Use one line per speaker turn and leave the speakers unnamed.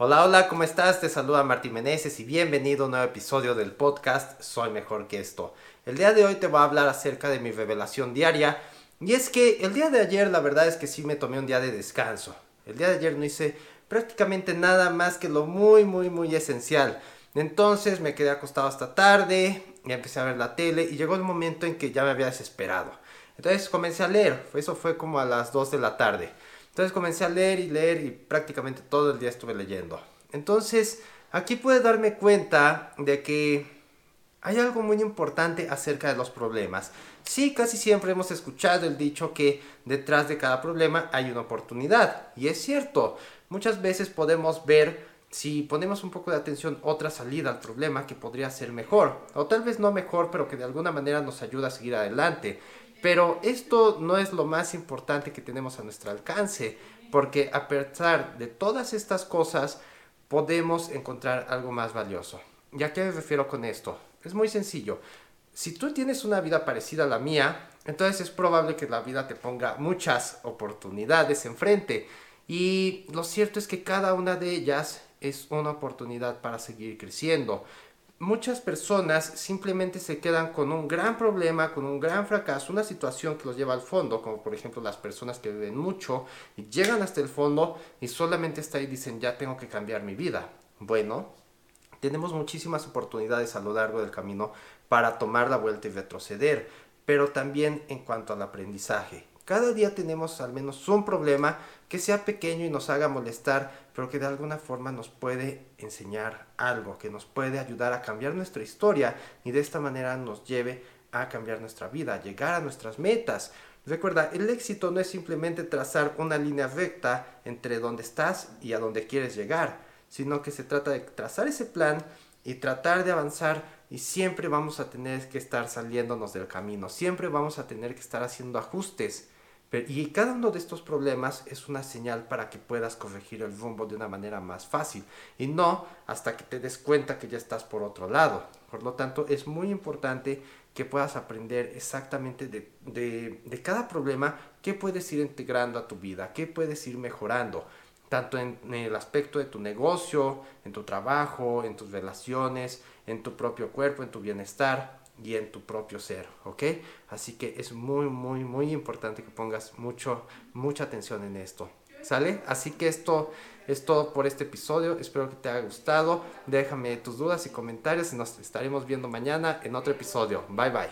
Hola, hola, ¿cómo estás? Te saluda Martín Meneses y bienvenido a un nuevo episodio del podcast Soy Mejor que esto. El día de hoy te voy a hablar acerca de mi revelación diaria y es que el día de ayer la verdad es que sí me tomé un día de descanso. El día de ayer no hice prácticamente nada más que lo muy, muy, muy esencial. Entonces me quedé acostado hasta tarde y empecé a ver la tele y llegó el momento en que ya me había desesperado. Entonces comencé a leer, eso fue como a las 2 de la tarde. Entonces comencé a leer y leer y prácticamente todo el día estuve leyendo. Entonces aquí pude darme cuenta de que hay algo muy importante acerca de los problemas. Sí, casi siempre hemos escuchado el dicho que detrás de cada problema hay una oportunidad. Y es cierto, muchas veces podemos ver si ponemos un poco de atención otra salida al problema que podría ser mejor. O tal vez no mejor, pero que de alguna manera nos ayuda a seguir adelante. Pero esto no es lo más importante que tenemos a nuestro alcance, porque a pesar de todas estas cosas, podemos encontrar algo más valioso. ¿Y a qué me refiero con esto? Es muy sencillo. Si tú tienes una vida parecida a la mía, entonces es probable que la vida te ponga muchas oportunidades enfrente. Y lo cierto es que cada una de ellas es una oportunidad para seguir creciendo muchas personas simplemente se quedan con un gran problema, con un gran fracaso, una situación que los lleva al fondo, como por ejemplo las personas que viven mucho y llegan hasta el fondo y solamente está ahí y dicen ya tengo que cambiar mi vida. Bueno, tenemos muchísimas oportunidades a lo largo del camino para tomar la vuelta y retroceder, pero también en cuanto al aprendizaje. Cada día tenemos al menos un problema que sea pequeño y nos haga molestar, pero que de alguna forma nos puede enseñar algo, que nos puede ayudar a cambiar nuestra historia y de esta manera nos lleve a cambiar nuestra vida, a llegar a nuestras metas. Recuerda, el éxito no es simplemente trazar una línea recta entre donde estás y a donde quieres llegar, sino que se trata de trazar ese plan y tratar de avanzar y siempre vamos a tener que estar saliéndonos del camino, siempre vamos a tener que estar haciendo ajustes y cada uno de estos problemas es una señal para que puedas corregir el rumbo de una manera más fácil y no hasta que te des cuenta que ya estás por otro lado. Por lo tanto, es muy importante que puedas aprender exactamente de, de, cada problema qué puedes ir integrando a tu vida, qué puedes ir mejorando, tanto en el aspecto de tu negocio, en tu trabajo, en tus relaciones, en tu propio cuerpo, en tu bienestar y en tu propio ser, ¿ok? Así que es muy, muy, muy importante que pongas mucho, mucha atención en esto, ¿sale? Así que esto es todo por este episodio, espero que te haya gustado, déjame tus dudas y comentarios y nos estaremos viendo mañana en otro episodio, bye bye.